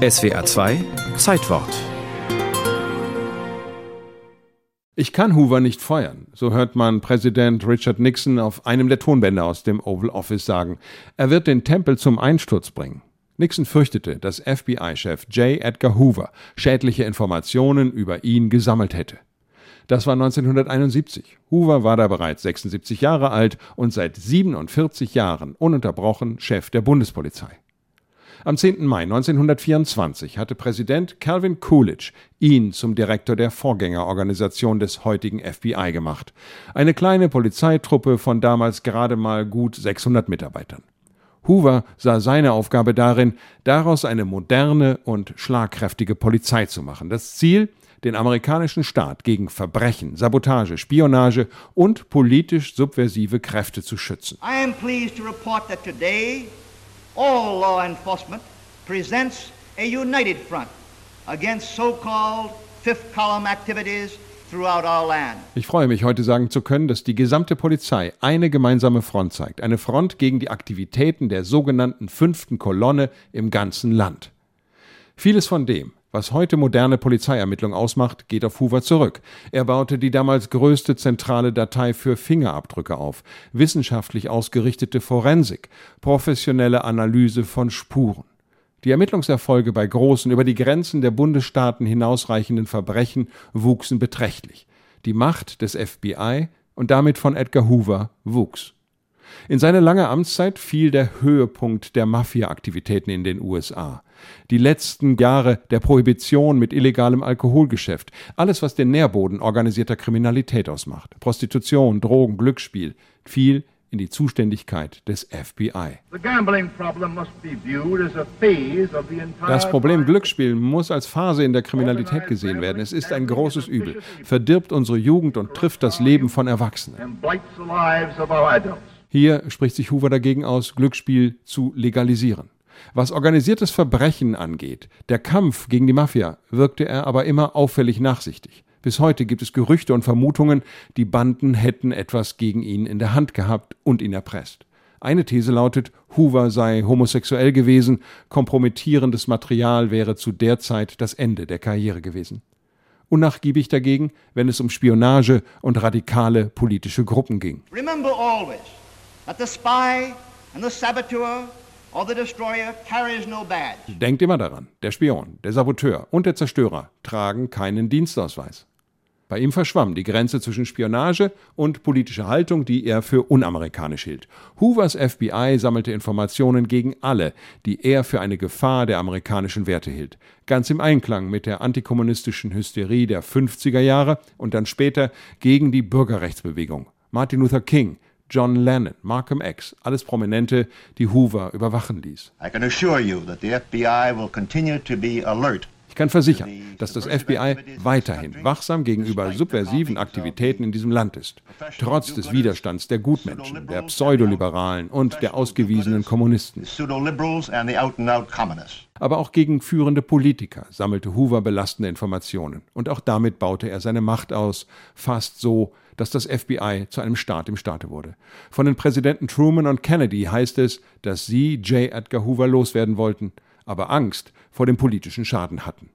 SWR 2 Zeitwort Ich kann Hoover nicht feuern, so hört man Präsident Richard Nixon auf einem der Tonbänder aus dem Oval Office sagen. Er wird den Tempel zum Einsturz bringen. Nixon fürchtete, dass FBI-Chef J. Edgar Hoover schädliche Informationen über ihn gesammelt hätte. Das war 1971. Hoover war da bereits 76 Jahre alt und seit 47 Jahren ununterbrochen Chef der Bundespolizei. Am 10. Mai 1924 hatte Präsident Calvin Coolidge ihn zum Direktor der Vorgängerorganisation des heutigen FBI gemacht. Eine kleine Polizeitruppe von damals gerade mal gut 600 Mitarbeitern. Hoover sah seine Aufgabe darin, daraus eine moderne und schlagkräftige Polizei zu machen. Das Ziel, den amerikanischen Staat gegen Verbrechen, Sabotage, Spionage und politisch subversive Kräfte zu schützen. I am pleased to report that today all law enforcement presents a united front against so-called fifth column activities throughout our land. Ich freue mich, heute sagen zu können, dass die gesamte Polizei eine gemeinsame Front zeigt. Eine Front gegen die Aktivitäten der sogenannten fünften Kolonne im ganzen Land. Vieles von dem, was heute moderne Polizeiermittlung ausmacht, geht auf Hoover zurück. Er baute die damals größte zentrale Datei für Fingerabdrücke auf, wissenschaftlich ausgerichtete Forensik, professionelle Analyse von Spuren. Die Ermittlungserfolge bei großen, über die Grenzen der Bundesstaaten hinausreichenden Verbrechen wuchsen beträchtlich. Die Macht des FBI und damit von Edgar Hoover wuchs. In seine lange Amtszeit fiel der Höhepunkt der Mafia-Aktivitäten in den USA. Die letzten Jahre der Prohibition mit illegalem Alkoholgeschäft, alles, was den Nährboden organisierter Kriminalität ausmacht, Prostitution, Drogen, Glücksspiel, fiel in die Zuständigkeit des FBI. Das Problem Glücksspiel muss als Phase in der Kriminalität gesehen werden. Es ist ein großes Übel, verdirbt unsere Jugend und trifft das Leben von Erwachsenen. Hier spricht sich Hoover dagegen aus, Glücksspiel zu legalisieren. Was organisiertes Verbrechen angeht, der Kampf gegen die Mafia, wirkte er aber immer auffällig nachsichtig. Bis heute gibt es Gerüchte und Vermutungen, die Banden hätten etwas gegen ihn in der Hand gehabt und ihn erpresst. Eine These lautet, Hoover sei homosexuell gewesen, kompromittierendes Material wäre zu der Zeit das Ende der Karriere gewesen. Unnachgiebig dagegen, wenn es um Spionage und radikale politische Gruppen ging. Remember always, Denkt immer daran, der Spion, der Saboteur und der Zerstörer tragen keinen Dienstausweis. Bei ihm verschwamm die Grenze zwischen Spionage und politischer Haltung, die er für unamerikanisch hielt. Hoovers FBI sammelte Informationen gegen alle, die er für eine Gefahr der amerikanischen Werte hielt. Ganz im Einklang mit der antikommunistischen Hysterie der 50er Jahre und dann später gegen die Bürgerrechtsbewegung. Martin Luther King, John Lennon, Malcolm X, alles Prominente, die Hoover überwachen ließ. Ich kann versichern, dass das FBI weiterhin wachsam gegenüber subversiven Aktivitäten in diesem Land ist, trotz des Widerstands der Gutmenschen, der Pseudoliberalen und der ausgewiesenen Kommunisten. Aber auch gegen führende Politiker sammelte Hoover belastende Informationen und auch damit baute er seine Macht aus, fast so, dass das FBI zu einem Staat im Staate wurde. Von den Präsidenten Truman und Kennedy heißt es, dass sie J. Edgar Hoover loswerden wollten, aber Angst vor dem politischen Schaden hatten.